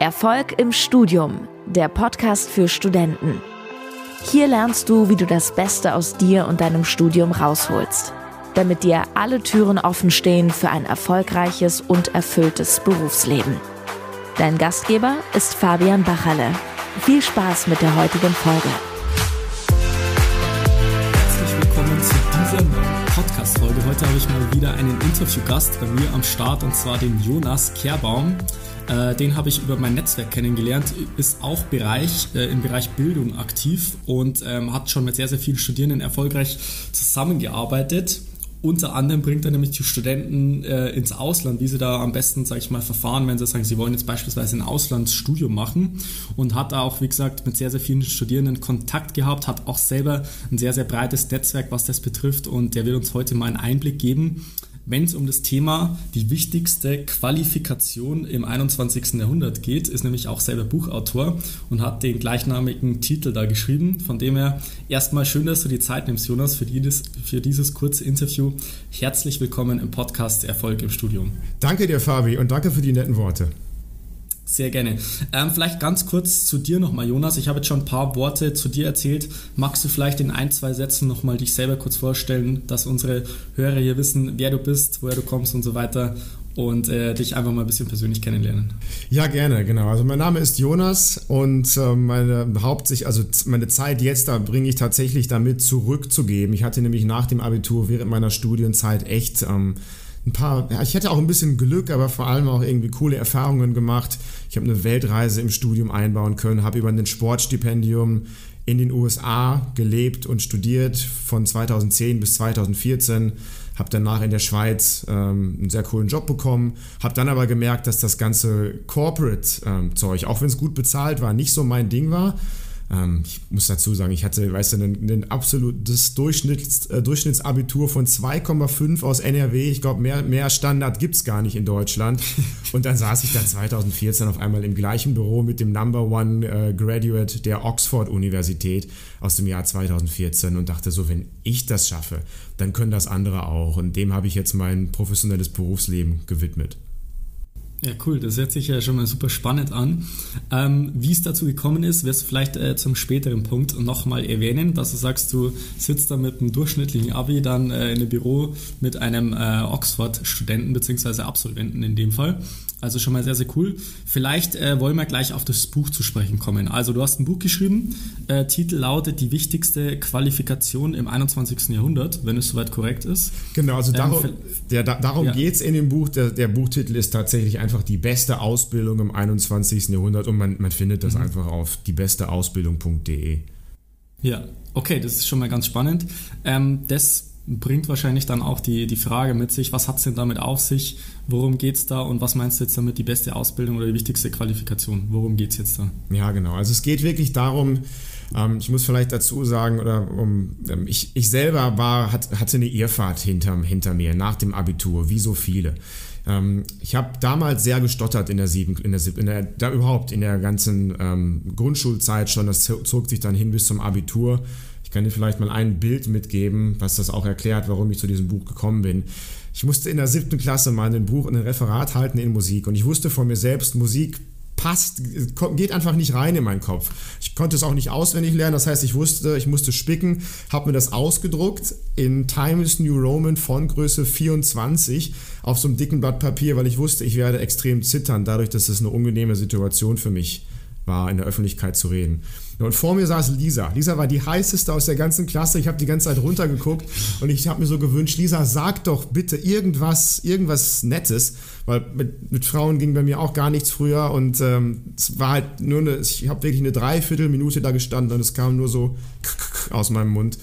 Erfolg im Studium, der Podcast für Studenten. Hier lernst du, wie du das Beste aus dir und deinem Studium rausholst, damit dir alle Türen offen stehen für ein erfolgreiches und erfülltes Berufsleben. Dein Gastgeber ist Fabian Bachalle. Viel Spaß mit der heutigen Folge. Herzlich willkommen zu dieser Podcast-Folge. Heute habe ich mal wieder einen Interviewgast bei mir am Start und zwar den Jonas Kehrbaum. Äh, den habe ich über mein Netzwerk kennengelernt, ist auch Bereich, äh, im Bereich Bildung aktiv und ähm, hat schon mit sehr, sehr vielen Studierenden erfolgreich zusammengearbeitet. Unter anderem bringt er nämlich die Studenten äh, ins Ausland, wie sie da am besten, sage ich mal, verfahren, wenn sie sagen, sie wollen jetzt beispielsweise ein Auslandsstudium machen und hat da auch, wie gesagt, mit sehr, sehr vielen Studierenden Kontakt gehabt, hat auch selber ein sehr, sehr breites Netzwerk, was das betrifft und der will uns heute mal einen Einblick geben, wenn es um das Thema die wichtigste Qualifikation im 21. Jahrhundert geht, ist nämlich auch selber Buchautor und hat den gleichnamigen Titel da geschrieben. Von dem her erstmal schön, dass du die Zeit nimmst, Jonas, für dieses, für dieses kurze Interview. Herzlich willkommen im Podcast Erfolg im Studium. Danke dir, Fabi, und danke für die netten Worte. Sehr gerne. Ähm, vielleicht ganz kurz zu dir nochmal, Jonas. Ich habe jetzt schon ein paar Worte zu dir erzählt. Magst du vielleicht in ein, zwei Sätzen nochmal dich selber kurz vorstellen, dass unsere Hörer hier wissen, wer du bist, woher du kommst und so weiter und äh, dich einfach mal ein bisschen persönlich kennenlernen. Ja, gerne, genau. Also mein Name ist Jonas und äh, meine Hauptsicht, also meine Zeit jetzt, da bringe ich tatsächlich damit zurückzugeben. Ich hatte nämlich nach dem Abitur während meiner Studienzeit echt ähm, ein paar, ja, ich hätte auch ein bisschen Glück, aber vor allem auch irgendwie coole Erfahrungen gemacht. Ich habe eine Weltreise im Studium einbauen können, habe über ein Sportstipendium in den USA gelebt und studiert von 2010 bis 2014, habe danach in der Schweiz ähm, einen sehr coolen Job bekommen, habe dann aber gemerkt, dass das ganze Corporate-Zeug, ähm, auch wenn es gut bezahlt war, nicht so mein Ding war ähm, ich muss dazu sagen, ich hatte, weißt du, ein, ein absolutes Durchschnitts, äh, Durchschnittsabitur von 2,5 aus NRW. Ich glaube, mehr, mehr Standard gibt es gar nicht in Deutschland. Und dann saß ich dann 2014 auf einmal im gleichen Büro mit dem Number One äh, Graduate der Oxford-Universität aus dem Jahr 2014 und dachte so, wenn ich das schaffe, dann können das andere auch. Und dem habe ich jetzt mein professionelles Berufsleben gewidmet. Ja, cool. Das hört sich ja schon mal super spannend an. Ähm, wie es dazu gekommen ist, wirst du vielleicht äh, zum späteren Punkt nochmal erwähnen, dass du sagst, du sitzt da mit einem durchschnittlichen Abi dann äh, in einem Büro mit einem äh, Oxford-Studenten bzw. Absolventen in dem Fall. Also schon mal sehr, sehr cool. Vielleicht äh, wollen wir gleich auf das Buch zu sprechen kommen. Also du hast ein Buch geschrieben, äh, Titel lautet Die wichtigste Qualifikation im 21. Jahrhundert, wenn es soweit korrekt ist. Genau, also darum, ähm, der, da, darum ja. geht es in dem Buch. Der, der, Buchtitel ist tatsächlich einfach die beste Ausbildung im 21. Jahrhundert und man, man findet das mhm. einfach auf diebesteausbildung.de. Ja, okay, das ist schon mal ganz spannend. Ähm, das bringt wahrscheinlich dann auch die, die Frage mit sich, was hat es denn damit auf sich, worum geht es da und was meinst du jetzt damit die beste Ausbildung oder die wichtigste Qualifikation? Worum geht es jetzt da? Ja, genau. Also es geht wirklich darum, ähm, ich muss vielleicht dazu sagen, oder um, ähm, ich, ich selber war, hat, hatte eine Irrfahrt hinter, hinter mir nach dem Abitur, wie so viele. Ähm, ich habe damals sehr gestottert in der sieben, in der, in der da überhaupt in der ganzen ähm, Grundschulzeit schon. Das zog sich dann hin bis zum Abitur. Ich kann dir vielleicht mal ein Bild mitgeben, was das auch erklärt, warum ich zu diesem Buch gekommen bin. Ich musste in der siebten Klasse mal ein Buch, ein Referat halten in Musik und ich wusste von mir selbst, Musik passt, geht einfach nicht rein in meinen Kopf. Ich konnte es auch nicht auswendig lernen, das heißt, ich wusste, ich musste spicken, habe mir das ausgedruckt in Times New Roman von Größe 24 auf so einem dicken Blatt Papier, weil ich wusste, ich werde extrem zittern, dadurch, dass es eine unangenehme Situation für mich war, in der Öffentlichkeit zu reden. Und vor mir saß Lisa. Lisa war die heißeste aus der ganzen Klasse. Ich habe die ganze Zeit runtergeguckt und ich habe mir so gewünscht, Lisa, sag doch bitte irgendwas, irgendwas Nettes, weil mit, mit Frauen ging bei mir auch gar nichts früher und ähm, es war halt nur eine, ich habe wirklich eine Dreiviertelminute da gestanden und es kam nur so aus meinem Mund.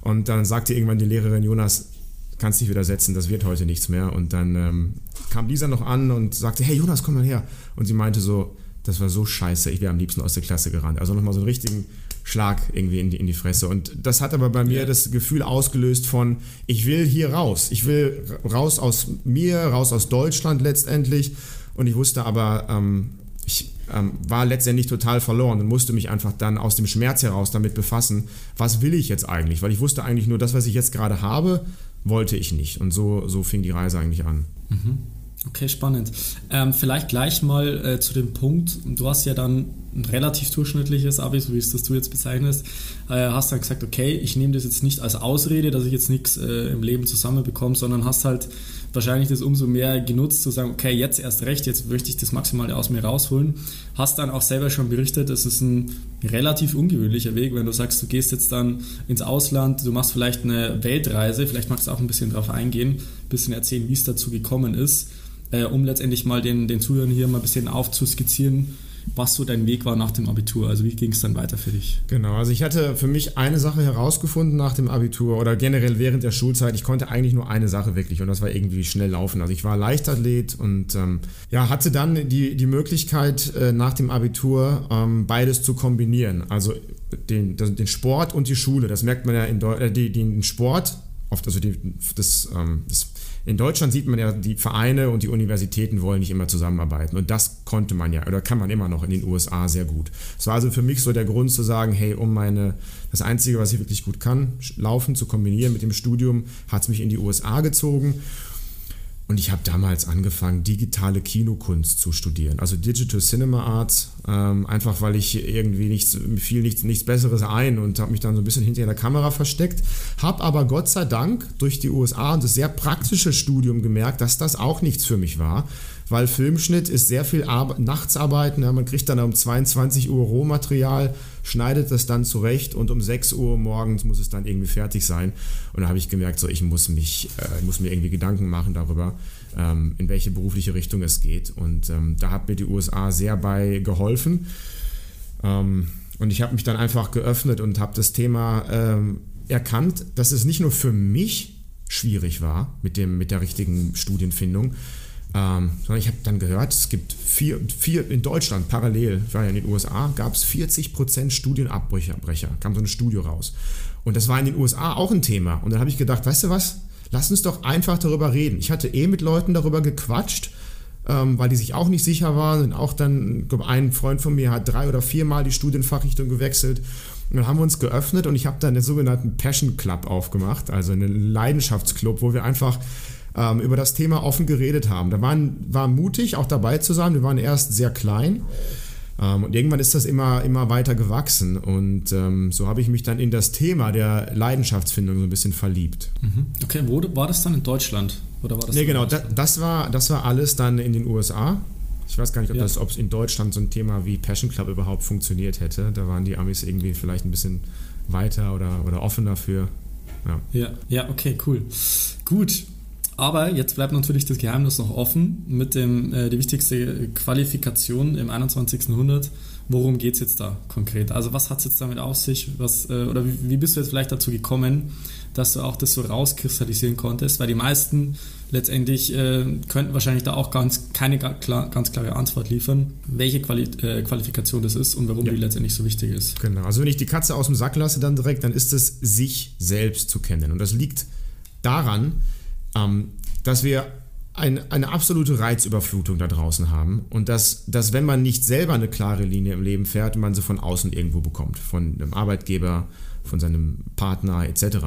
Und dann sagte irgendwann die Lehrerin, Jonas, kannst dich wieder setzen, das wird heute nichts mehr. Und dann ähm, kam Lisa noch an und sagte, hey Jonas, komm mal her. Und sie meinte so, das war so scheiße, ich wäre am liebsten aus der Klasse gerannt. Also nochmal so einen richtigen Schlag irgendwie in die, in die Fresse. Und das hat aber bei mir das Gefühl ausgelöst von, ich will hier raus. Ich will raus aus mir, raus aus Deutschland letztendlich. Und ich wusste aber, ähm, ich ähm, war letztendlich total verloren und musste mich einfach dann aus dem Schmerz heraus damit befassen, was will ich jetzt eigentlich? Weil ich wusste eigentlich nur, das, was ich jetzt gerade habe, wollte ich nicht. Und so, so fing die Reise eigentlich an. Mhm. Okay, spannend. Ähm, vielleicht gleich mal äh, zu dem Punkt, du hast ja dann ein relativ durchschnittliches Abi, so wie es das du jetzt bezeichnest, äh, hast dann gesagt, okay, ich nehme das jetzt nicht als Ausrede, dass ich jetzt nichts äh, im Leben zusammenbekomme, sondern hast halt wahrscheinlich das umso mehr genutzt, zu sagen, okay, jetzt erst recht, jetzt möchte ich das Maximale aus mir rausholen. Hast dann auch selber schon berichtet, es ist ein relativ ungewöhnlicher Weg, wenn du sagst, du gehst jetzt dann ins Ausland, du machst vielleicht eine Weltreise, vielleicht magst du auch ein bisschen darauf eingehen, ein bisschen erzählen, wie es dazu gekommen ist äh, um letztendlich mal den, den Zuhörern hier mal ein bisschen aufzuskizzieren, was so dein Weg war nach dem Abitur. Also wie ging es dann weiter für dich? Genau, also ich hatte für mich eine Sache herausgefunden nach dem Abitur oder generell während der Schulzeit. Ich konnte eigentlich nur eine Sache wirklich und das war irgendwie schnell laufen. Also ich war Leichtathlet und ähm, ja, hatte dann die, die Möglichkeit äh, nach dem Abitur ähm, beides zu kombinieren. Also den, den Sport und die Schule. Das merkt man ja in Deu äh, den Sport, oft also die, das, ähm, das in Deutschland sieht man ja, die Vereine und die Universitäten wollen nicht immer zusammenarbeiten. Und das konnte man ja, oder kann man immer noch in den USA sehr gut. Es war also für mich so der Grund zu sagen, hey, um meine, das Einzige, was ich wirklich gut kann, Laufen zu kombinieren mit dem Studium, hat es mich in die USA gezogen. Und ich habe damals angefangen, digitale Kinokunst zu studieren, also Digital Cinema Arts, ähm, einfach weil ich irgendwie nichts, fiel nichts, nichts Besseres ein und habe mich dann so ein bisschen hinter der Kamera versteckt. Habe aber Gott sei Dank durch die USA und das sehr praktische Studium gemerkt, dass das auch nichts für mich war weil Filmschnitt ist sehr viel Ar Nachtsarbeiten. Ja, man kriegt dann um 22 Uhr Rohmaterial, schneidet das dann zurecht und um 6 Uhr morgens muss es dann irgendwie fertig sein. Und da habe ich gemerkt, so ich muss mich, äh, muss mir irgendwie Gedanken machen darüber, ähm, in welche berufliche Richtung es geht. Und ähm, da hat mir die USA sehr bei geholfen. Ähm, und ich habe mich dann einfach geöffnet und habe das Thema ähm, erkannt, dass es nicht nur für mich schwierig war mit, dem, mit der richtigen Studienfindung, ähm, sondern ich habe dann gehört, es gibt vier, vier in Deutschland parallel, ich war ja in den USA, gab es 40% Studienabbrecher, kam so ein Studio raus. Und das war in den USA auch ein Thema. Und dann habe ich gedacht, weißt du was, lass uns doch einfach darüber reden. Ich hatte eh mit Leuten darüber gequatscht, ähm, weil die sich auch nicht sicher waren. Und auch dann, ich glaube, ein Freund von mir hat drei oder viermal die Studienfachrichtung gewechselt. Und dann haben wir uns geöffnet und ich habe dann den sogenannten Passion Club aufgemacht, also einen Leidenschaftsclub, wo wir einfach ähm, über das Thema offen geredet haben. Da waren, war mutig, auch dabei zu sein. Wir waren erst sehr klein. Ähm, und irgendwann ist das immer, immer weiter gewachsen. Und ähm, so habe ich mich dann in das Thema der Leidenschaftsfindung so ein bisschen verliebt. Mhm. Okay, wo war das dann in Deutschland? Oder war das nee, genau, da, das, war, das war alles dann in den USA. Ich weiß gar nicht, ob ja. es in Deutschland so ein Thema wie Passion Club überhaupt funktioniert hätte. Da waren die Amis irgendwie vielleicht ein bisschen weiter oder, oder offener für. Ja. ja, ja, okay, cool. Gut, aber jetzt bleibt natürlich das Geheimnis noch offen mit dem, äh, die wichtigste Qualifikation im 21. Jahrhundert. Worum geht es jetzt da konkret? Also was hat es jetzt damit auf sich? Was, äh, oder wie, wie, bist du jetzt vielleicht dazu gekommen, dass du auch das so rauskristallisieren konntest? Weil die meisten letztendlich äh, könnten wahrscheinlich da auch ganz, keine klar, ganz klare Antwort liefern, welche Quali äh, Qualifikation das ist und warum ja. die letztendlich so wichtig ist. Genau, also wenn ich die Katze aus dem Sack lasse dann direkt, dann ist es sich selbst zu kennen. Und das liegt daran, ähm, dass wir ein, eine absolute Reizüberflutung da draußen haben und dass, dass, wenn man nicht selber eine klare Linie im Leben fährt, man sie von außen irgendwo bekommt, von einem Arbeitgeber, von seinem Partner etc.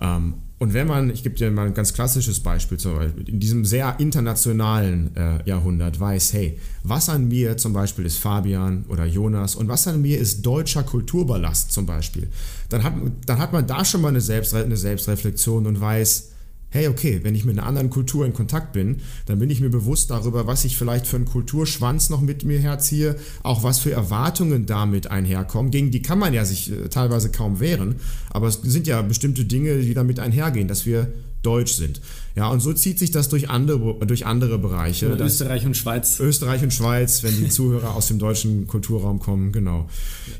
Ähm, und wenn man, ich gebe dir mal ein ganz klassisches Beispiel, zum Beispiel, in diesem sehr internationalen äh, Jahrhundert weiß, hey, was an mir zum Beispiel ist Fabian oder Jonas und was an mir ist deutscher Kulturballast zum Beispiel, dann hat, dann hat man da schon mal eine, Selbstre eine Selbstreflexion und weiß, hey, okay, wenn ich mit einer anderen Kultur in Kontakt bin, dann bin ich mir bewusst darüber, was ich vielleicht für einen Kulturschwanz noch mit mir herziehe, auch was für Erwartungen damit einherkommen. Gegen die kann man ja sich äh, teilweise kaum wehren, aber es sind ja bestimmte Dinge, die damit einhergehen, dass wir deutsch sind. Ja, und so zieht sich das durch andere, durch andere Bereiche. Ja, Österreich und Schweiz. Österreich und Schweiz, wenn die Zuhörer aus dem deutschen Kulturraum kommen, genau.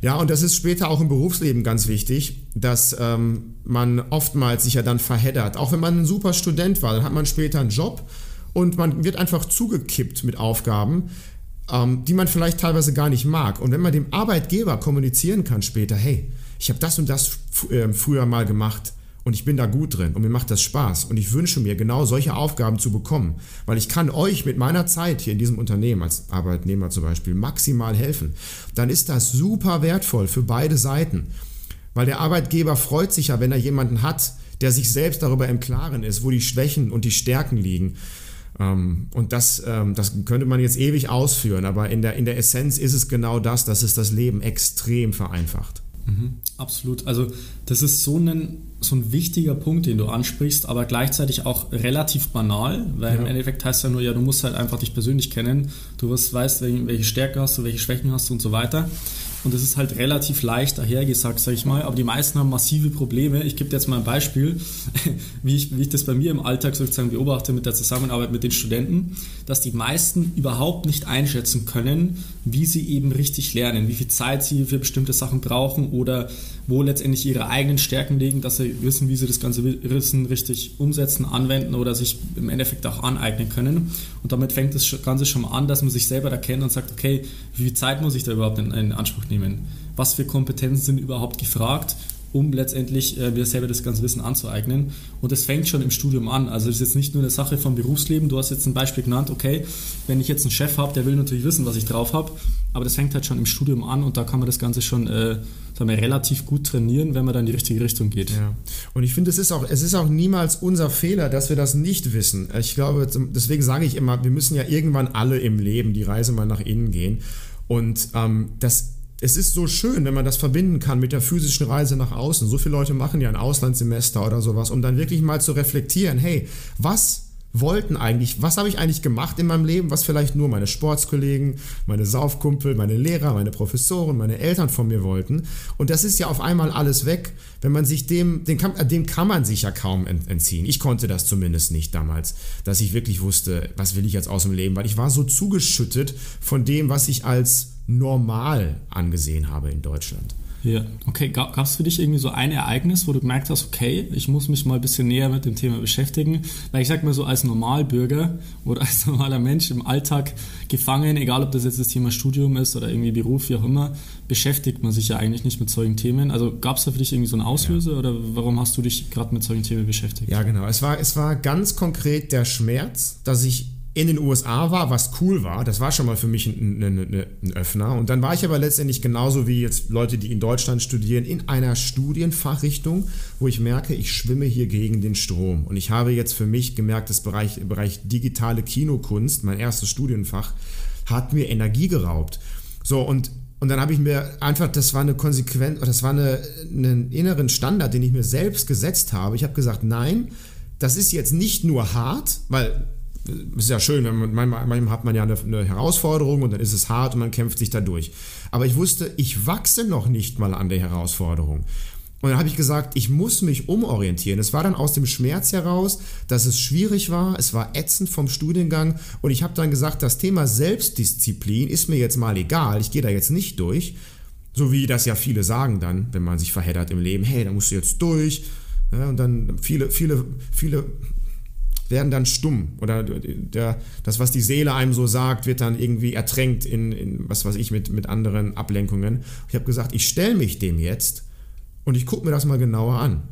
Ja, und das ist später auch im Berufsleben ganz wichtig, dass ähm, man oftmals sich ja dann verheddert. Auch wenn man ein super Student war, dann hat man später einen Job und man wird einfach zugekippt mit Aufgaben, ähm, die man vielleicht teilweise gar nicht mag. Und wenn man dem Arbeitgeber kommunizieren kann später, hey, ich habe das und das äh, früher mal gemacht, und ich bin da gut drin. Und mir macht das Spaß. Und ich wünsche mir genau solche Aufgaben zu bekommen, weil ich kann euch mit meiner Zeit hier in diesem Unternehmen als Arbeitnehmer zum Beispiel maximal helfen, dann ist das super wertvoll für beide Seiten, weil der Arbeitgeber freut sich ja, wenn er jemanden hat, der sich selbst darüber im Klaren ist, wo die Schwächen und die Stärken liegen. Ähm, und das, ähm, das könnte man jetzt ewig ausführen, aber in der, in der Essenz ist es genau das, dass es das Leben extrem vereinfacht. Mhm, absolut. Also das ist so ein, so ein wichtiger Punkt, den du ansprichst, aber gleichzeitig auch relativ banal, weil ja. im Endeffekt heißt ja nur, ja, du musst halt einfach dich persönlich kennen, du wirst, weißt, welche Stärken hast du, welche Schwächen hast du und so weiter. Und das ist halt relativ leicht dahergesagt, sage ich mal. Aber die meisten haben massive Probleme. Ich gebe dir jetzt mal ein Beispiel, wie ich, wie ich das bei mir im Alltag sozusagen beobachte mit der Zusammenarbeit mit den Studenten, dass die meisten überhaupt nicht einschätzen können, wie sie eben richtig lernen, wie viel Zeit sie für bestimmte Sachen brauchen oder wo letztendlich ihre eigenen Stärken liegen, dass sie wissen, wie sie das ganze Wissen richtig umsetzen, anwenden oder sich im Endeffekt auch aneignen können. Und damit fängt das Ganze schon mal an, dass man sich selber erkennt und sagt, okay, wie viel Zeit muss ich da überhaupt in, in Anspruch nehmen? Nehmen. Was für Kompetenzen sind überhaupt gefragt, um letztendlich äh, mir selber das ganze Wissen anzueignen. Und das fängt schon im Studium an. Also das ist jetzt nicht nur eine Sache vom Berufsleben. Du hast jetzt ein Beispiel genannt, okay, wenn ich jetzt einen Chef habe, der will natürlich wissen, was ich drauf habe, aber das fängt halt schon im Studium an und da kann man das Ganze schon äh, sagen wir, relativ gut trainieren, wenn man dann in die richtige Richtung geht. Ja. Und ich finde, es ist auch, es ist auch niemals unser Fehler, dass wir das nicht wissen. Ich glaube, deswegen sage ich immer, wir müssen ja irgendwann alle im Leben die Reise mal nach innen gehen. Und ähm, das es ist so schön, wenn man das verbinden kann mit der physischen Reise nach außen. So viele Leute machen ja ein Auslandssemester oder sowas, um dann wirklich mal zu reflektieren, hey, was wollten eigentlich, was habe ich eigentlich gemacht in meinem Leben, was vielleicht nur meine Sportskollegen, meine Saufkumpel, meine Lehrer, meine Professoren, meine Eltern von mir wollten. Und das ist ja auf einmal alles weg, wenn man sich dem, dem kann, dem kann man sich ja kaum entziehen. Ich konnte das zumindest nicht damals, dass ich wirklich wusste, was will ich jetzt aus dem Leben, weil ich war so zugeschüttet von dem, was ich als normal angesehen habe in Deutschland. Ja, okay. Gab es für dich irgendwie so ein Ereignis, wo du gemerkt hast, okay, ich muss mich mal ein bisschen näher mit dem Thema beschäftigen? Weil ich sag mal so, als Normalbürger oder als normaler Mensch im Alltag gefangen, egal ob das jetzt das Thema Studium ist oder irgendwie Beruf, wie auch immer, beschäftigt man sich ja eigentlich nicht mit solchen Themen. Also gab es da für dich irgendwie so einen Auslöser ja. oder warum hast du dich gerade mit solchen Themen beschäftigt? Ja, genau. Es war, es war ganz konkret der Schmerz, dass ich in den USA war, was cool war. Das war schon mal für mich ein, ein, ein, Öffner. Und dann war ich aber letztendlich genauso wie jetzt Leute, die in Deutschland studieren, in einer Studienfachrichtung, wo ich merke, ich schwimme hier gegen den Strom. Und ich habe jetzt für mich gemerkt, das Bereich, Bereich digitale Kinokunst, mein erstes Studienfach, hat mir Energie geraubt. So, und und dann habe ich mir einfach, das war eine Konsequenz, das war eine, einen inneren Standard, den ich mir selbst gesetzt habe. Ich habe gesagt, nein, das ist jetzt nicht nur hart, weil ist ja schön, wenn man, manchmal hat man ja eine, eine, Herausforderung und dann ist es hart und man kämpft sich da durch. Aber ich wusste, ich wachse noch nicht mal an der Herausforderung. Und dann habe ich gesagt, ich muss mich umorientieren. Es war dann aus dem Schmerz heraus, dass es schwierig war, es war ätzend vom Studiengang und ich habe dann gesagt, das Thema Selbstdisziplin ist mir jetzt mal egal, ich gehe da jetzt nicht durch. So wie das ja viele sagen dann, wenn man sich verheddert im Leben, hey, da musst du jetzt durch. Ja, und dann viele, viele, viele werden dann stumm oder der, das, was die Seele einem so sagt, wird dann irgendwie ertränkt in, in was weiß ich, mit, mit anderen Ablenkungen. Ich habe gesagt, ich stelle mich dem jetzt und ich gucke mir das mal genauer an.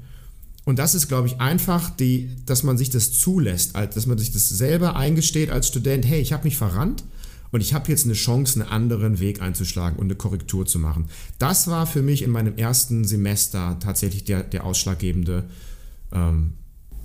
Und das ist, glaube ich, einfach, die, dass man sich das zulässt, dass man sich das selber eingesteht als Student, hey, ich habe mich verrannt und ich habe jetzt eine Chance, einen anderen Weg einzuschlagen und eine Korrektur zu machen. Das war für mich in meinem ersten Semester tatsächlich der, der ausschlaggebende ähm,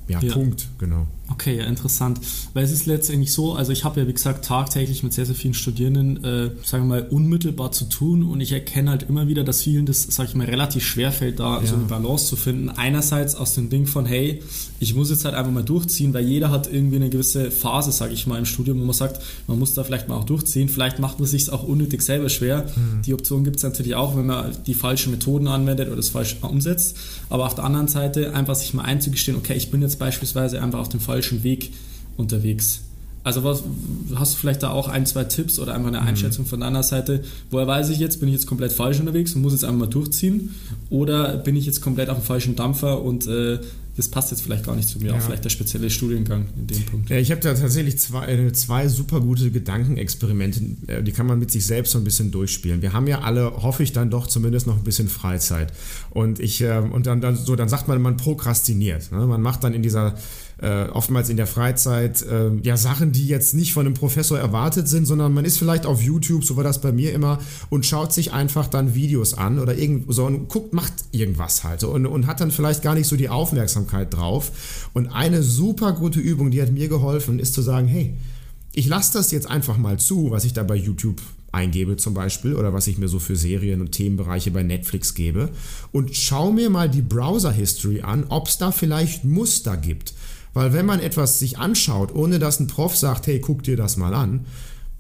ja, ja, Punkt, genau. Okay, ja, interessant. Weil es ist letztendlich so, also ich habe ja, wie gesagt, tagtäglich mit sehr, sehr vielen Studierenden, äh, sagen wir mal, unmittelbar zu tun und ich erkenne halt immer wieder, dass vielen das, sage ich mal, relativ schwer fällt, da ja. so eine Balance zu finden. Einerseits aus dem Ding von, hey, ich muss jetzt halt einfach mal durchziehen, weil jeder hat irgendwie eine gewisse Phase, sage ich mal, im Studium, wo man sagt, man muss da vielleicht mal auch durchziehen. Vielleicht macht man sich auch unnötig selber schwer. Mhm. Die Option gibt es natürlich auch, wenn man die falschen Methoden anwendet oder das falsch umsetzt. Aber auf der anderen Seite einfach sich mal einzugestehen, okay, ich bin jetzt beispielsweise einfach auf dem falschen falschen Weg unterwegs. Also was, hast du vielleicht da auch ein, zwei Tipps oder einfach eine mhm. Einschätzung von deiner Seite? Woher weiß ich jetzt, bin ich jetzt komplett falsch unterwegs und muss jetzt einfach mal durchziehen? Oder bin ich jetzt komplett auf dem falschen Dampfer und äh, das passt jetzt vielleicht gar nicht zu mir, ja. auch vielleicht der spezielle Studiengang in dem Punkt. Ja, ich habe da tatsächlich zwei, äh, zwei super gute Gedankenexperimente, äh, die kann man mit sich selbst so ein bisschen durchspielen. Wir haben ja alle, hoffe ich, dann doch zumindest noch ein bisschen Freizeit. Und ich, äh, und dann, dann so, dann sagt man, man prokrastiniert. Ne? Man macht dann in dieser äh, oftmals in der Freizeit äh, ja Sachen, die jetzt nicht von einem Professor erwartet sind, sondern man ist vielleicht auf YouTube, so war das bei mir immer, und schaut sich einfach dann Videos an oder irgend so und guckt, macht irgendwas halt und, und hat dann vielleicht gar nicht so die Aufmerksamkeit Aufmerksamkeit drauf. Und eine super gute Übung, die hat mir geholfen, ist zu sagen, hey, ich lasse das jetzt einfach mal zu, was ich da bei YouTube eingebe zum Beispiel oder was ich mir so für Serien und Themenbereiche bei Netflix gebe und schau mir mal die Browser-History an, ob es da vielleicht Muster gibt. Weil wenn man etwas sich anschaut, ohne dass ein Prof sagt, hey, guck dir das mal an,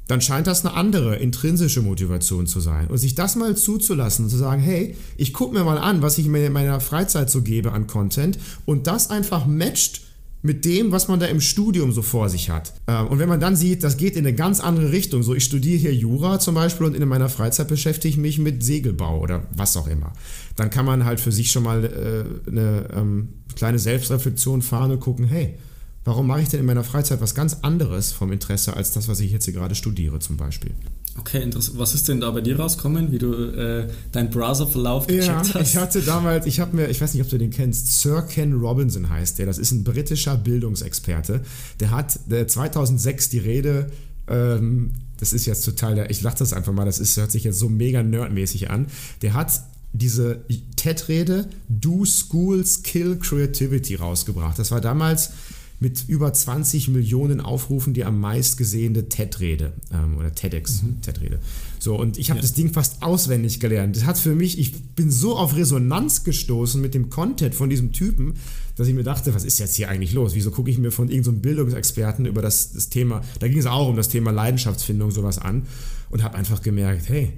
dann scheint das eine andere intrinsische Motivation zu sein. Und sich das mal zuzulassen und zu sagen, hey, ich gucke mir mal an, was ich mir in meiner Freizeit so gebe an Content und das einfach matcht mit dem, was man da im Studium so vor sich hat. Ähm, und wenn man dann sieht, das geht in eine ganz andere Richtung, so ich studiere hier Jura zum Beispiel und in meiner Freizeit beschäftige ich mich mit Segelbau oder was auch immer, dann kann man halt für sich schon mal äh, eine ähm, kleine Selbstreflexion fahren und gucken, hey, warum mache ich denn in meiner Freizeit was ganz anderes vom Interesse als das, was ich jetzt hier gerade studiere zum Beispiel? Okay, interessant. Was ist denn da bei dir rauskommen, wie du äh, deinen Browserverlauf gecheckt ja, hast? Ich hatte damals, ich habe mir, ich weiß nicht, ob du den kennst, Sir Ken Robinson heißt der. Das ist ein britischer Bildungsexperte. Der hat der 2006 die Rede ähm, das ist jetzt total, ich lache das einfach mal, das ist, hört sich jetzt so mega nerdmäßig an. Der hat diese TED-Rede Do Schools Kill Creativity rausgebracht. Das war damals mit über 20 Millionen Aufrufen die am meist gesehene TED-Rede ähm, oder TEDx mhm. TED-Rede. So, und ich habe ja. das Ding fast auswendig gelernt. Das hat für mich, ich bin so auf Resonanz gestoßen mit dem Content von diesem Typen, dass ich mir dachte, was ist jetzt hier eigentlich los? Wieso gucke ich mir von irgendeinem so Bildungsexperten über das, das Thema, da ging es auch um das Thema Leidenschaftsfindung sowas an und habe einfach gemerkt, hey,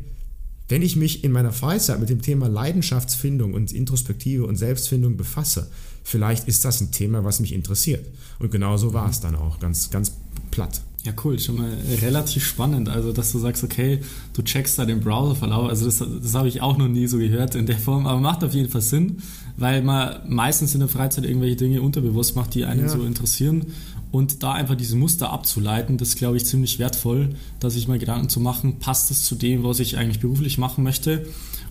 wenn ich mich in meiner Freizeit mit dem Thema Leidenschaftsfindung und Introspektive und Selbstfindung befasse, vielleicht ist das ein Thema, was mich interessiert. Und genau so war es dann auch, ganz, ganz platt. Ja, cool, schon mal relativ spannend. Also, dass du sagst, okay, du checkst da den Browserverlauf. Also, das, das habe ich auch noch nie so gehört in der Form, aber macht auf jeden Fall Sinn, weil man meistens in der Freizeit irgendwelche Dinge unterbewusst macht, die einen ja. so interessieren. Und da einfach diese Muster abzuleiten, das glaube ich ziemlich wertvoll, da sich mal Gedanken zu machen, passt es zu dem, was ich eigentlich beruflich machen möchte?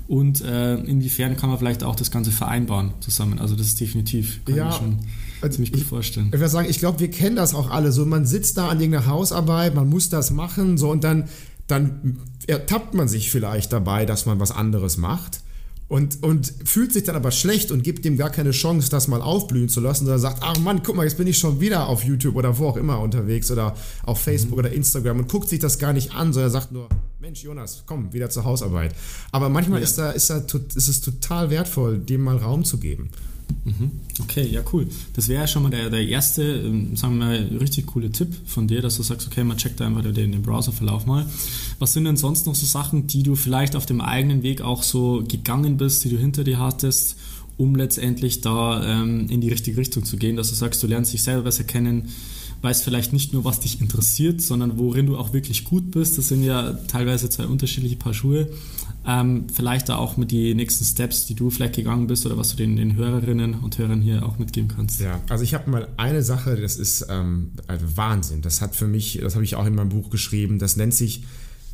Und äh, inwiefern kann man vielleicht auch das Ganze vereinbaren zusammen? Also das ist definitiv, kann ja. ich schon also ziemlich gut vorstellen. Ich, ich würde sagen, ich glaube, wir kennen das auch alle. So, man sitzt da an irgendeiner Hausarbeit, man muss das machen, so und dann, dann ertappt man sich vielleicht dabei, dass man was anderes macht und, und fühlt sich dann aber schlecht und gibt dem gar keine Chance, das mal aufblühen zu lassen, sondern sagt, ach Mann, guck mal, jetzt bin ich schon wieder auf YouTube oder wo auch immer unterwegs oder auf Facebook mhm. oder Instagram und guckt sich das gar nicht an, sondern sagt nur, Mensch, Jonas, komm, wieder zur Hausarbeit. Aber manchmal ja. ist, da, ist, da, ist es total wertvoll, dem mal Raum zu geben. Mhm. Okay, ja, cool. Das wäre ja schon mal der, der erste, ähm, sagen wir mal, richtig coole Tipp von dir, dass du sagst, okay, man checkt da einfach den, den Browserverlauf mal. Was sind denn sonst noch so Sachen, die du vielleicht auf dem eigenen Weg auch so gegangen bist, die du hinter dir hattest, um letztendlich da ähm, in die richtige Richtung zu gehen, dass du sagst, du lernst dich selber besser kennen, weißt vielleicht nicht nur, was dich interessiert, sondern worin du auch wirklich gut bist. Das sind ja teilweise zwei unterschiedliche Paar Schuhe. Ähm, vielleicht da auch mit die nächsten Steps, die du vielleicht gegangen bist oder was du den, den Hörerinnen und Hörern hier auch mitgeben kannst. Ja, also ich habe mal eine Sache, das ist ähm, also Wahnsinn. Das hat für mich, das habe ich auch in meinem Buch geschrieben, das nennt sich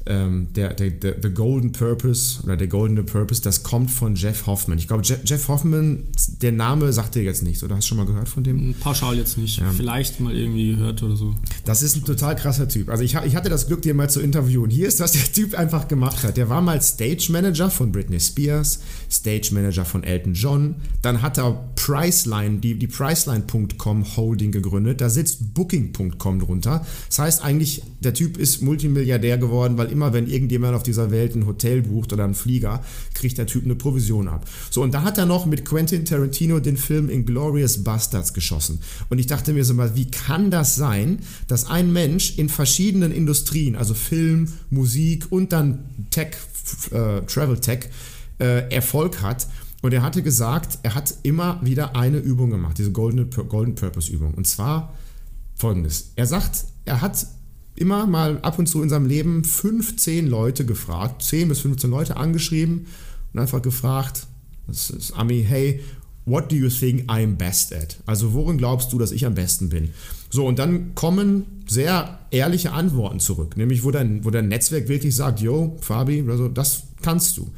ähm, der, der, der The Golden Purpose oder der Goldene Purpose, das kommt von Jeff Hoffman. Ich glaube, Jeff, Jeff Hoffman, der Name sagt dir jetzt nichts, oder hast du schon mal gehört von dem? Pauschal jetzt nicht. Ja. Vielleicht mal irgendwie gehört oder so. Das ist ein total krasser Typ. Also ich, ich hatte das Glück, den mal zu interviewen. Hier ist, was der Typ einfach gemacht hat. Der war mal Stage Manager von Britney Spears, Stage Manager von Elton John. Dann hat er Priceline, die, die Priceline.com Holding gegründet. Da sitzt Booking.com drunter. Das heißt eigentlich, der Typ ist Multimilliardär geworden, weil immer wenn irgendjemand auf dieser Welt ein Hotel bucht oder einen Flieger, kriegt der Typ eine Provision ab. So, und da hat er noch mit Quentin Tarantino den Film Inglorious Bastards geschossen. Und ich dachte mir so mal, wie kann das sein, dass ein Mensch in verschiedenen Industrien, also Film, Musik und dann Tech, äh, Travel Tech, äh, Erfolg hat? Und er hatte gesagt, er hat immer wieder eine Übung gemacht, diese Golden, Golden Purpose Übung. Und zwar folgendes. Er sagt, er hat immer mal ab und zu in seinem Leben 15 Leute gefragt, 10 bis 15 Leute angeschrieben und einfach gefragt, das ist Ami, hey, what do you think I'm best at? Also worin glaubst du, dass ich am besten bin? So, und dann kommen sehr ehrliche Antworten zurück, nämlich wo dein, wo dein Netzwerk wirklich sagt, yo, Fabi, also das kannst du.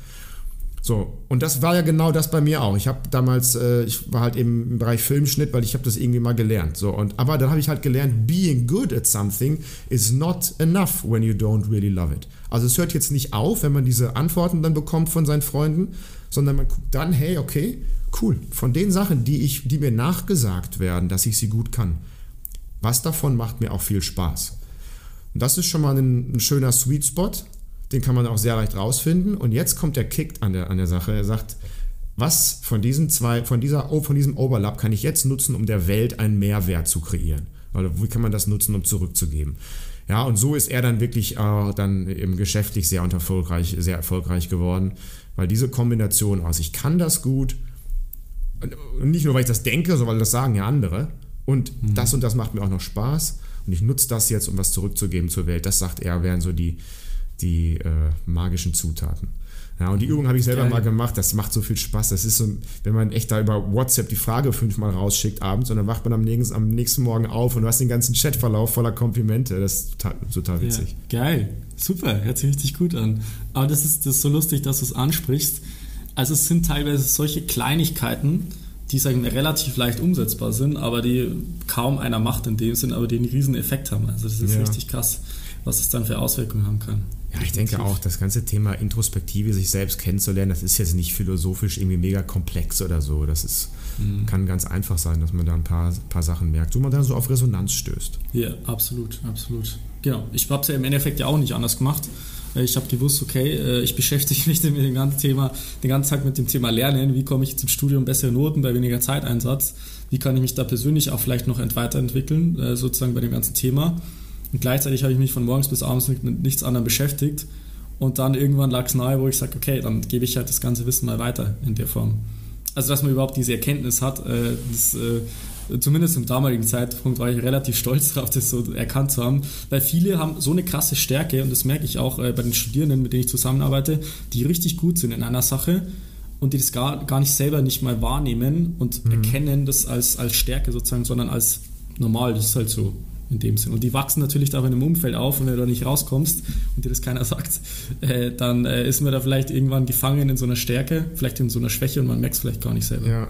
So, und das war ja genau das bei mir auch. Ich habe damals, äh, ich war halt im Bereich Filmschnitt, weil ich habe das irgendwie mal gelernt. So, und, aber dann habe ich halt gelernt, being good at something is not enough when you don't really love it. Also es hört jetzt nicht auf, wenn man diese Antworten dann bekommt von seinen Freunden, sondern man guckt dann, hey, okay, cool, von den Sachen, die, ich, die mir nachgesagt werden, dass ich sie gut kann, was davon macht mir auch viel Spaß? Und das ist schon mal ein, ein schöner Sweet Spot, den kann man auch sehr leicht rausfinden. Und jetzt kommt der Kick an der, an der Sache. Er sagt, was von diesen zwei, von dieser, von diesem Overlap kann ich jetzt nutzen, um der Welt einen Mehrwert zu kreieren? Oder wie kann man das nutzen, um zurückzugeben? Ja, und so ist er dann wirklich äh, dann eben geschäftlich sehr erfolgreich, sehr erfolgreich geworden, weil diese Kombination aus, ich kann das gut, und nicht nur, weil ich das denke, sondern weil das sagen ja andere, und mhm. das und das macht mir auch noch Spaß, und ich nutze das jetzt, um was zurückzugeben zur Welt, das sagt er, wären so die, die äh, magischen Zutaten. Ja, und die Übung habe ich selber Geil. mal gemacht. Das macht so viel Spaß. Das ist so, wenn man echt da über WhatsApp die Frage fünfmal rausschickt abends und dann wacht man am nächsten, am nächsten Morgen auf und du hast den ganzen Chatverlauf voller Komplimente. Das ist total, total witzig. Ja, geil. Super. Hört sich richtig gut an. Aber das ist, das ist so lustig, dass du es ansprichst. Also es sind teilweise solche Kleinigkeiten, die sagen wir, relativ leicht umsetzbar sind, aber die kaum einer macht in dem Sinn, aber die einen riesen Effekt haben. Also das ist ja. richtig krass, was es dann für Auswirkungen haben kann. Ja, ich denke auch, das ganze Thema Introspektive, sich selbst kennenzulernen, das ist jetzt nicht philosophisch irgendwie mega komplex oder so. Das ist, mhm. kann ganz einfach sein, dass man da ein paar, paar Sachen merkt, wo man dann so auf Resonanz stößt. Ja, absolut, absolut. Genau. Ich habe es ja im Endeffekt ja auch nicht anders gemacht. Äh, ich habe gewusst, okay, äh, ich beschäftige mich mit dem ganzen Thema, den ganzen Tag mit dem Thema Lernen. Wie komme ich zum Studium bessere Noten bei weniger Zeiteinsatz? Wie kann ich mich da persönlich auch vielleicht noch weiterentwickeln, äh, sozusagen bei dem ganzen Thema? Und gleichzeitig habe ich mich von morgens bis abends mit, mit nichts anderem beschäftigt. Und dann irgendwann lag es nahe, wo ich sage, okay, dann gebe ich halt das ganze Wissen mal weiter in der Form. Also, dass man überhaupt diese Erkenntnis hat, äh, das, äh, zumindest im damaligen Zeitpunkt war ich relativ stolz darauf, das so erkannt zu haben, weil viele haben so eine krasse Stärke und das merke ich auch äh, bei den Studierenden, mit denen ich zusammenarbeite, die richtig gut sind in einer Sache und die das gar, gar nicht selber nicht mal wahrnehmen und mhm. erkennen das als, als Stärke sozusagen, sondern als normal, das ist halt so in dem Sinn. Und die wachsen natürlich auch in einem Umfeld auf und wenn du da nicht rauskommst und dir das keiner sagt, äh, dann äh, ist man da vielleicht irgendwann gefangen in so einer Stärke, vielleicht in so einer Schwäche und man merkt es vielleicht gar nicht selber. Ja.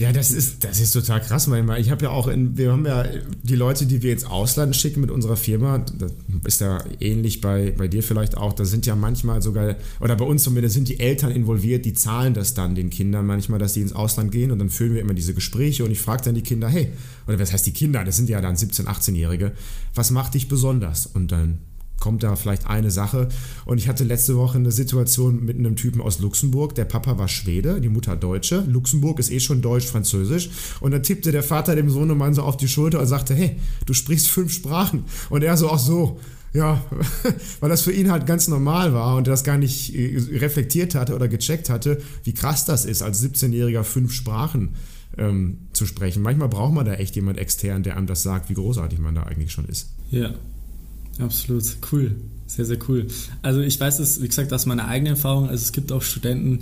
Ja, das ist, das ist total krass, manchmal. Ich habe ja auch, in, wir haben ja die Leute, die wir ins Ausland schicken mit unserer Firma, das ist ja ähnlich bei, bei dir vielleicht auch, da sind ja manchmal sogar, oder bei uns zumindest sind die Eltern involviert, die zahlen das dann den Kindern manchmal, dass die ins Ausland gehen und dann führen wir immer diese Gespräche und ich frage dann die Kinder, hey, oder was heißt die Kinder, das sind ja dann 17-, 18-Jährige, was macht dich besonders? Und dann kommt da vielleicht eine Sache. Und ich hatte letzte Woche eine Situation mit einem Typen aus Luxemburg. Der Papa war Schwede, die Mutter Deutsche. Luxemburg ist eh schon Deutsch-Französisch. Und dann tippte der Vater dem Sohnemann so auf die Schulter und sagte, hey, du sprichst fünf Sprachen. Und er so, ach so, ja, weil das für ihn halt ganz normal war und das gar nicht äh, reflektiert hatte oder gecheckt hatte, wie krass das ist, als 17-Jähriger fünf Sprachen ähm, zu sprechen. Manchmal braucht man da echt jemand extern, der einem das sagt, wie großartig man da eigentlich schon ist. Ja, Absolut, cool. Sehr, sehr cool. Also ich weiß es, wie gesagt, aus meiner eigenen Erfahrung. Also es gibt auch Studenten,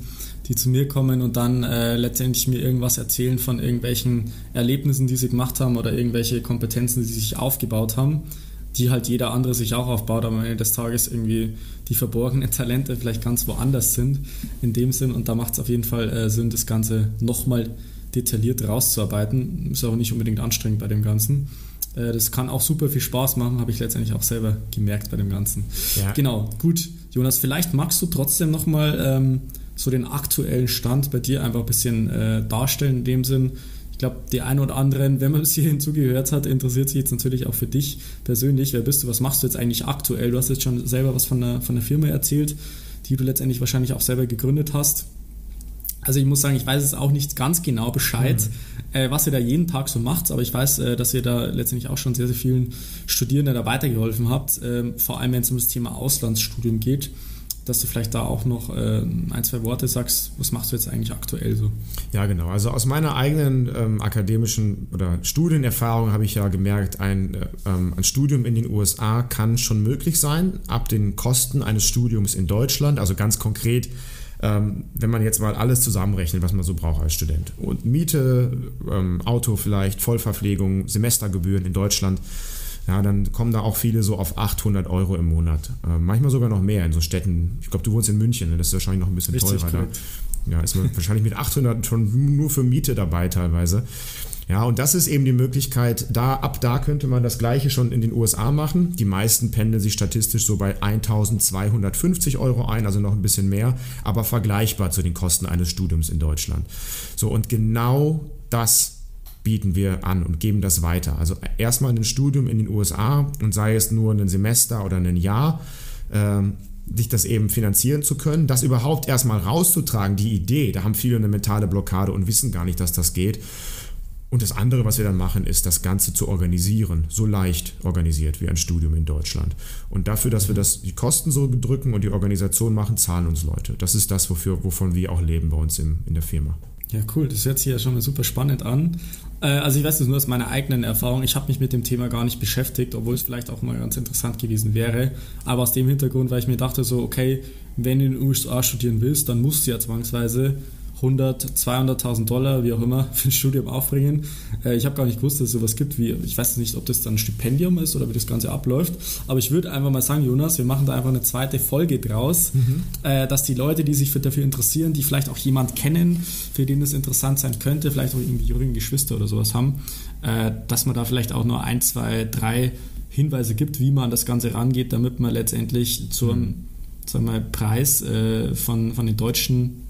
die zu mir kommen und dann äh, letztendlich mir irgendwas erzählen von irgendwelchen Erlebnissen, die sie gemacht haben oder irgendwelche Kompetenzen, die sie sich aufgebaut haben, die halt jeder andere sich auch aufbaut, aber am Ende des Tages irgendwie die verborgenen Talente vielleicht ganz woanders sind in dem Sinn und da macht es auf jeden Fall äh, Sinn, das Ganze nochmal detailliert rauszuarbeiten. Ist auch nicht unbedingt anstrengend bei dem Ganzen. Äh, das kann auch super viel Spaß machen, habe ich letztendlich auch selber gemerkt bei dem Ganzen. Ja. Genau, gut. Jonas, vielleicht magst du trotzdem nochmal ähm, so den aktuellen Stand bei dir einfach ein bisschen äh, darstellen, in dem Sinn, ich glaube, die einen oder anderen, wenn man bis hierhin zugehört hat, interessiert sich jetzt natürlich auch für dich persönlich. Wer bist du? Was machst du jetzt eigentlich aktuell? Du hast jetzt schon selber was von der, von der Firma erzählt, die du letztendlich wahrscheinlich auch selber gegründet hast. Also ich muss sagen, ich weiß es auch nicht ganz genau Bescheid, mhm. Äh, was ihr da jeden Tag so macht, aber ich weiß, äh, dass ihr da letztendlich auch schon sehr, sehr vielen Studierenden da weitergeholfen habt, äh, vor allem wenn es um das Thema Auslandsstudium geht, dass du vielleicht da auch noch äh, ein, zwei Worte sagst, was machst du jetzt eigentlich aktuell so? Ja, genau. Also aus meiner eigenen ähm, akademischen oder Studienerfahrung habe ich ja gemerkt, ein, äh, ähm, ein Studium in den USA kann schon möglich sein, ab den Kosten eines Studiums in Deutschland, also ganz konkret ähm, wenn man jetzt mal alles zusammenrechnet, was man so braucht als Student. Und Miete, ähm, Auto vielleicht, Vollverpflegung, Semestergebühren in Deutschland, ja, dann kommen da auch viele so auf 800 Euro im Monat. Äh, manchmal sogar noch mehr in so Städten. Ich glaube, du wohnst in München, ne? das ist wahrscheinlich noch ein bisschen Richtig teurer. Da. Ja, ist man wahrscheinlich mit 800 schon nur für Miete dabei teilweise. Ja, und das ist eben die Möglichkeit, da ab da könnte man das gleiche schon in den USA machen. Die meisten pendeln sich statistisch so bei 1250 Euro ein, also noch ein bisschen mehr, aber vergleichbar zu den Kosten eines Studiums in Deutschland. So, und genau das bieten wir an und geben das weiter. Also erstmal ein Studium in den USA und sei es nur ein Semester oder ein Jahr, ähm, sich das eben finanzieren zu können, das überhaupt erstmal rauszutragen, die Idee, da haben viele eine mentale Blockade und wissen gar nicht, dass das geht. Und das andere, was wir dann machen, ist das Ganze zu organisieren, so leicht organisiert wie ein Studium in Deutschland. Und dafür, dass wir das, die Kosten so drücken und die Organisation machen, zahlen uns Leute. Das ist das, wofür, wovon wir auch leben bei uns im, in der Firma. Ja, cool. Das hört sich ja schon mal super spannend an. Äh, also ich weiß das nur aus meiner eigenen Erfahrung. Ich habe mich mit dem Thema gar nicht beschäftigt, obwohl es vielleicht auch mal ganz interessant gewesen wäre. Aber aus dem Hintergrund, weil ich mir dachte so, okay, wenn du in den USA studieren willst, dann musst du ja zwangsweise 100, 200.000 Dollar, wie auch immer, für ein Studium aufbringen. Äh, ich habe gar nicht gewusst, dass es sowas gibt wie, ich weiß nicht, ob das dann ein Stipendium ist oder wie das Ganze abläuft, aber ich würde einfach mal sagen, Jonas, wir machen da einfach eine zweite Folge draus, mhm. äh, dass die Leute, die sich für, dafür interessieren, die vielleicht auch jemand kennen, für den es interessant sein könnte, vielleicht auch irgendwie jüngere Geschwister oder sowas haben, äh, dass man da vielleicht auch nur ein, zwei, drei Hinweise gibt, wie man an das Ganze rangeht, damit man letztendlich zum mhm. sagen wir, Preis von, von den deutschen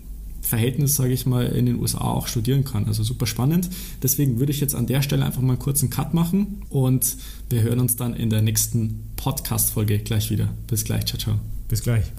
Verhältnis, sage ich mal, in den USA auch studieren kann. Also super spannend. Deswegen würde ich jetzt an der Stelle einfach mal einen kurzen Cut machen und wir hören uns dann in der nächsten Podcast-Folge gleich wieder. Bis gleich. Ciao, ciao. Bis gleich.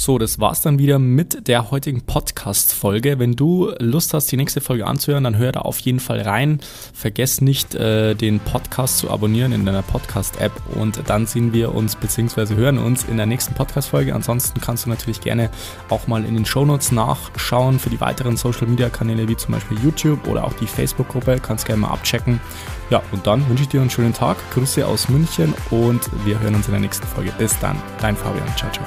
So, das war's dann wieder mit der heutigen Podcast-Folge. Wenn du Lust hast, die nächste Folge anzuhören, dann hör da auf jeden Fall rein. Vergesst nicht, äh, den Podcast zu abonnieren in deiner Podcast-App und dann sehen wir uns bzw. hören uns in der nächsten Podcast-Folge. Ansonsten kannst du natürlich gerne auch mal in den Shownotes nachschauen für die weiteren Social-Media-Kanäle wie zum Beispiel YouTube oder auch die Facebook-Gruppe. Kannst gerne mal abchecken. Ja, und dann wünsche ich dir einen schönen Tag. Grüße aus München und wir hören uns in der nächsten Folge. Bis dann, dein Fabian. Ciao, ciao.